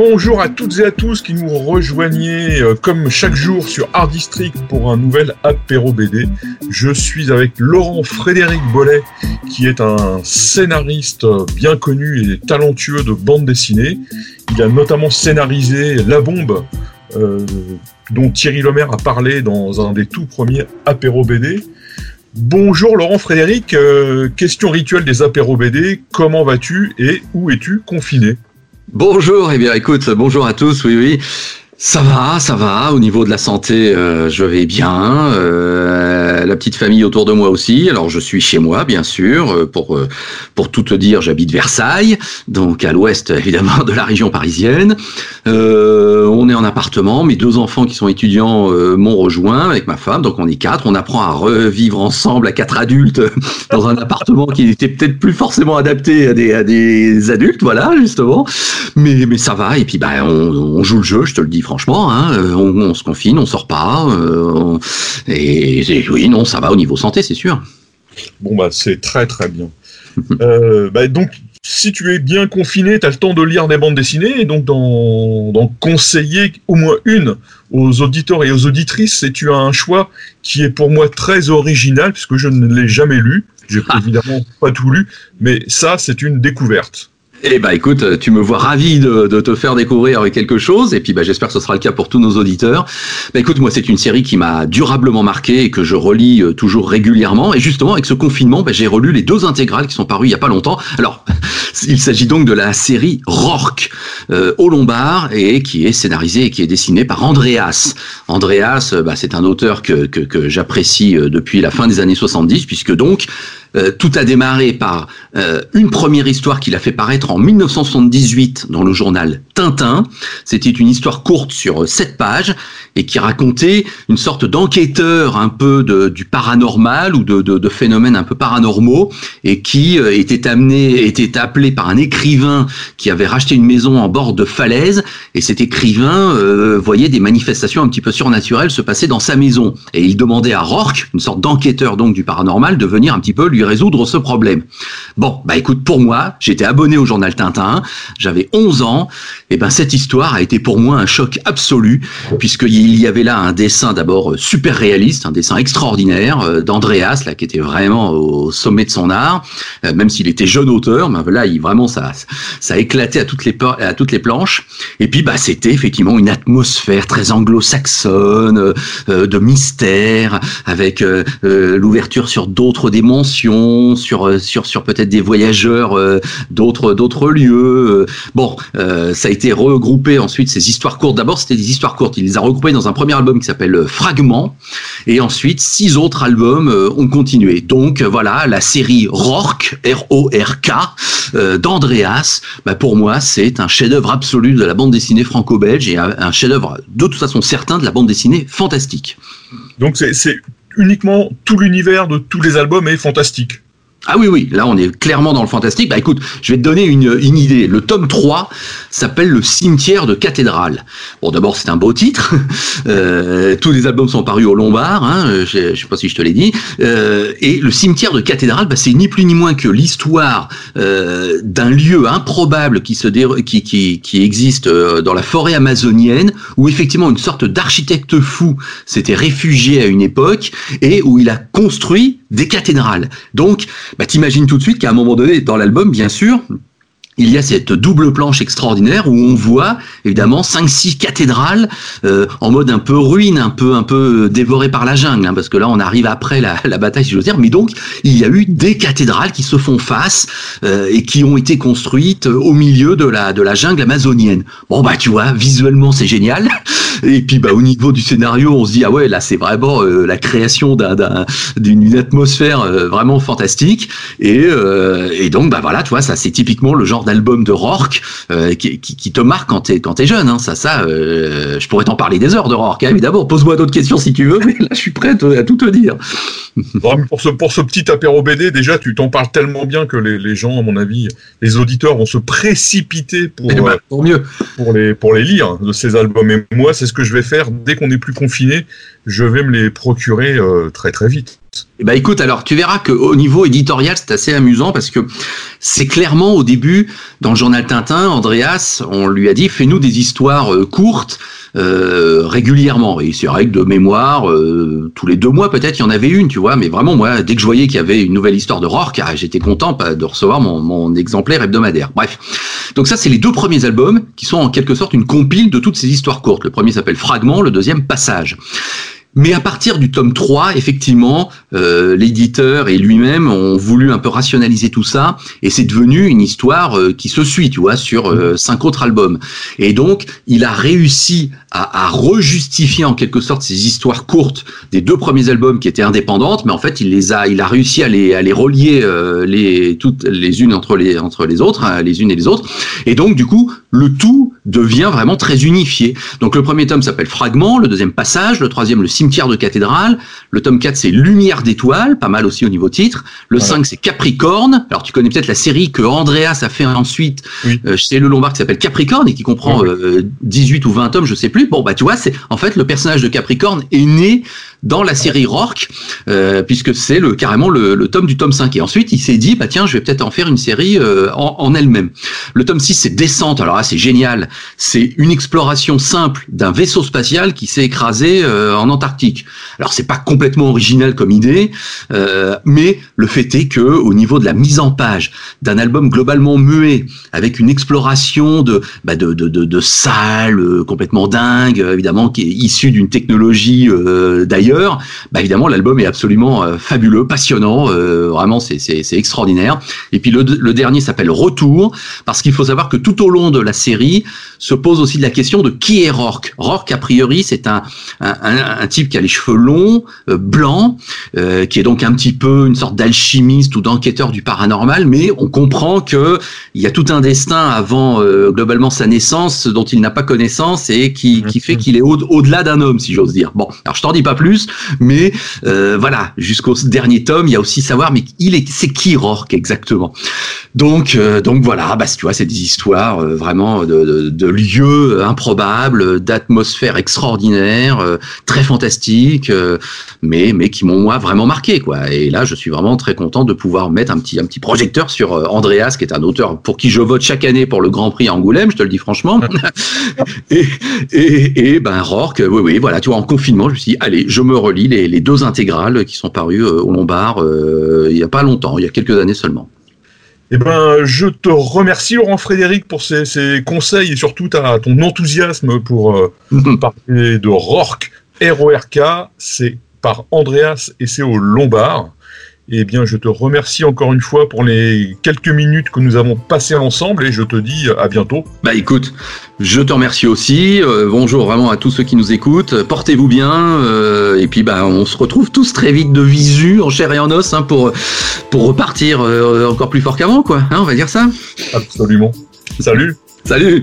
Bonjour à toutes et à tous qui nous rejoignez euh, comme chaque jour sur Art District pour un nouvel apéro BD. Je suis avec Laurent Frédéric Bollet qui est un scénariste bien connu et talentueux de bande dessinée. Il a notamment scénarisé La Bombe euh, dont Thierry Lemaire a parlé dans un des tout premiers apéro BD. Bonjour Laurent Frédéric, euh, question rituelle des apéro BD, comment vas-tu et où es-tu confiné? Bonjour, eh bien écoute, bonjour à tous, oui oui. Ça va, ça va. Au niveau de la santé, euh, je vais bien. Euh, la petite famille autour de moi aussi. Alors, je suis chez moi, bien sûr. Euh, pour pour tout te dire, j'habite Versailles, donc à l'ouest évidemment de la région parisienne. on est en appartement. Mes deux enfants qui sont étudiants m'ont rejoint avec ma femme, donc on est quatre. On apprend à revivre ensemble à quatre adultes dans un appartement qui n'était peut-être plus forcément adapté à des à des adultes, voilà justement. Mais mais ça va. Et puis bah on, on joue le jeu, je te le dis franchement, hein, euh, on, se confine, on sort pas, euh, et, oui, non, ça va au niveau santé, c'est sûr. Bon bah c'est très très bien. Euh, bah, donc si tu es bien confiné, tu as le temps de lire des bandes dessinées et donc d'en conseiller au moins une aux auditeurs et aux auditrices. Et tu as un choix qui est pour moi très original puisque je ne l'ai jamais lu. J'ai ah. évidemment pas tout lu, mais ça c'est une découverte. Eh ben écoute, tu me vois ravi de, te faire découvrir quelque chose, et puis bah, j'espère que ce sera le cas pour tous nos auditeurs. Bah, écoute, moi c'est une série qui m'a durablement marqué et que je relis euh, toujours régulièrement. Et justement, avec ce confinement, bah, j'ai relu les deux intégrales qui sont parues il y a pas longtemps. Alors, il s'agit donc de la série Rourke euh, au et qui est scénarisée et qui est dessinée par Andreas. Andreas, bah, c'est un auteur que, j'apprécie euh, depuis la fin des années 70, puisque donc euh, tout a démarré par euh, une première histoire qu'il a fait paraître en 1978 dans le journal Tintin. C'était une histoire courte sur euh, sept pages et qui racontait une sorte d'enquêteur un peu de, du paranormal ou de, de, de, phénomènes un peu paranormaux et qui était amené, était appelé par un écrivain qui avait racheté une maison en bord de falaise et cet écrivain voyait des manifestations un petit peu surnaturelles se passer dans sa maison et il demandait à Rourke, une sorte d'enquêteur donc du paranormal, de venir un petit peu lui résoudre ce problème. Bon, bah écoute, pour moi, j'étais abonné au journal Tintin, j'avais 11 ans, et ben cette histoire a été pour moi un choc absolu, puisqu'il y avait là un dessin d'abord super réaliste, un dessin extraordinaire euh, d'Andreas, là, qui était vraiment au sommet de son art, euh, même s'il était jeune auteur, mais là, il vraiment ça, ça éclatait à toutes les à toutes les planches. Et puis, bah, c'était effectivement une atmosphère très anglo-saxonne, euh, de mystère, avec l'ouverture sur d'autres dimensions sur euh, sur sur peut-être des voyageurs euh, d'autres d'autres lieux. Euh, bon, ça a été regroupé ensuite ces histoires courtes. D'abord, c'était des histoires courtes. Il les a regroupées dans un premier album qui s'appelle Fragment, et ensuite six autres albums ont continué. Donc voilà, la série Rourke, R-O-R-K, d'Andreas. Bah, pour moi, c'est un chef-d'œuvre absolu la bande dessinée franco-belge et un chef-d'œuvre de toute façon certain de la bande dessinée fantastique. Donc c'est uniquement tout l'univers de tous les albums est fantastique. Ah oui, oui, là on est clairement dans le fantastique. Bah écoute, je vais te donner une, une idée. Le tome 3 s'appelle Le cimetière de cathédrale. Bon, d'abord c'est un beau titre. Euh, tous les albums sont parus au Lombard, hein, je, je sais pas si je te l'ai dit. Euh, et le cimetière de cathédrale, bah, c'est ni plus ni moins que l'histoire euh, d'un lieu improbable qui, se qui, qui, qui existe dans la forêt amazonienne, où effectivement une sorte d'architecte fou s'était réfugié à une époque et où il a construit des cathédrales. Donc, bah, t'imagines tout de suite qu'à un moment donné, dans l'album, bien sûr, il y a cette double planche extraordinaire où on voit évidemment cinq six cathédrales euh, en mode un peu ruine, un peu un peu dévoré par la jungle, hein, parce que là on arrive après la, la bataille si j'ose dire. Mais donc il y a eu des cathédrales qui se font face euh, et qui ont été construites au milieu de la de la jungle amazonienne. Bon bah tu vois visuellement c'est génial. Et puis bah au niveau du scénario on se dit ah ouais là c'est vraiment euh, la création d'un d'une atmosphère vraiment fantastique et et donc bah voilà tu vois ça c'est typiquement le genre d'album de Rourke euh, qui, qui, te marque quand t'es quand t'es jeune. Hein. Ça, ça, euh, je pourrais t'en parler des heures de Rourke. Hein, évidemment, pose-moi d'autres questions si tu veux, mais là, je suis prêt à, tout te dire. pour ce pour ce petit apéro BD, déjà, tu t'en parles tellement bien que les, les, gens, à mon avis, les auditeurs vont se précipiter pour eh ben, pour mieux pour les pour les lire de ces albums. Et moi, c'est ce que je vais faire dès qu'on est plus confiné. Je vais me les procurer très très vite. Eh ben écoute, alors tu verras qu'au niveau éditorial, c'est assez amusant parce que c'est clairement au début, dans le journal Tintin, Andreas, on lui a dit fais-nous des histoires euh, courtes euh, régulièrement. Et c'est vrai que de mémoire, euh, tous les deux mois peut-être, il y en avait une, tu vois. Mais vraiment, moi, dès que je voyais qu'il y avait une nouvelle histoire de Rourke, ah, j'étais content de recevoir mon, mon exemplaire hebdomadaire. Bref. Donc ça, c'est les deux premiers albums qui sont en quelque sorte une compile de toutes ces histoires courtes. Le premier s'appelle Fragment, le deuxième Passage. Mais à partir du tome 3, effectivement, euh, l'éditeur et lui-même ont voulu un peu rationaliser tout ça, et c'est devenu une histoire euh, qui se suit, tu vois, sur euh, cinq autres albums. Et donc, il a réussi à, à rejustifier en quelque sorte ces histoires courtes des deux premiers albums qui étaient indépendantes, mais en fait, il les a, il a réussi à les, à les relier les toutes les unes entre les entre les autres, hein, les unes et les autres. Et donc, du coup, le tout devient vraiment très unifié. Donc, le premier tome s'appelle Fragment, le deuxième Passage, le troisième le Cimetière de cathédrale. Le tome 4, c'est Lumière d'étoiles, pas mal aussi au niveau titre. Le 5, c'est Capricorne. Alors, tu connais peut-être la série que Andreas a fait ensuite euh, chez Le Lombard qui s'appelle Capricorne et qui comprend 18 euh, ou 20 tomes, je sais plus. Bon, bah, tu vois, c'est en fait le personnage de Capricorne est né dans la série Rourke, euh, puisque c'est le carrément le, le, tome du tome 5. Et ensuite, il s'est dit, bah tiens, je vais peut-être en faire une série euh, en, en elle-même. Le tome 6, c'est Descente. Alors là, c'est génial. C'est une exploration simple d'un vaisseau spatial qui s'est écrasé euh, en Antarctique. Alors c'est pas complètement original comme idée, euh, mais le fait est que au niveau de la mise en page d'un album globalement muet, avec une exploration de bah de, de, de, salles euh, complètement dingue, évidemment qui est issue d'une technologie d'ailleurs bah évidemment l'album est absolument fabuleux, passionnant, vraiment c'est extraordinaire. Et puis le, dernier s'appelle Retour, parce qu'il faut savoir que tout au long de la série se pose aussi la question de qui est Rourke. Rourke, a priori, c'est un, un, type qui a les cheveux longs, euh, blancs, qui est donc un petit peu une sorte d'alchimiste ou d'enquêteur du paranormal, mais on comprend que il y a tout un destin avant globalement sa naissance dont il n'a pas connaissance et qui, qui fait qu'il est au-delà d'un homme, si j'ose dire. Bon, alors je t'en dis pas plus, mais euh, voilà, jusqu'au dernier tome, il y a aussi savoir, mais il est, c'est qui Rourke exactement? Donc, euh, donc voilà, bah tu vois, c'est des histoires euh, vraiment de, de, lieux improbables, d'atmosphères extraordinaires, très fantastiques, mais mais qui m'ont moi vraiment marqué quoi. Et là, je suis vraiment très content de pouvoir mettre un petit un petit projecteur sur Andreas, qui est un auteur pour qui je vote chaque année pour le Grand Prix à Angoulême, je te le dis franchement. et, et, et ben Rourke, oui oui, voilà, tu vois, en confinement, je me suis dit, allez, je me relis les, deux intégrales qui sont parues euh, au Lombard euh, il n'y a pas longtemps, il y a quelques années seulement. Eh ben, je te remercie Laurent Frédéric pour ces, conseils et surtout ta, ton enthousiasme pour euh, parler de Rourke, R-O-R-K, c'est par Andreas et c'est au Lombard. Eh bien, je te remercie encore une fois pour les quelques minutes que nous avons passées ensemble et je te dis à bientôt. Bah écoute, je te remercie aussi. Euh, bonjour vraiment à tous ceux qui nous écoutent. Portez-vous bien euh, et puis bah on se retrouve tous très vite de visu en chair et en os hein, pour pour repartir euh, encore plus fort qu'avant quoi. Hein, on va dire ça? Absolument. Salut. Salut.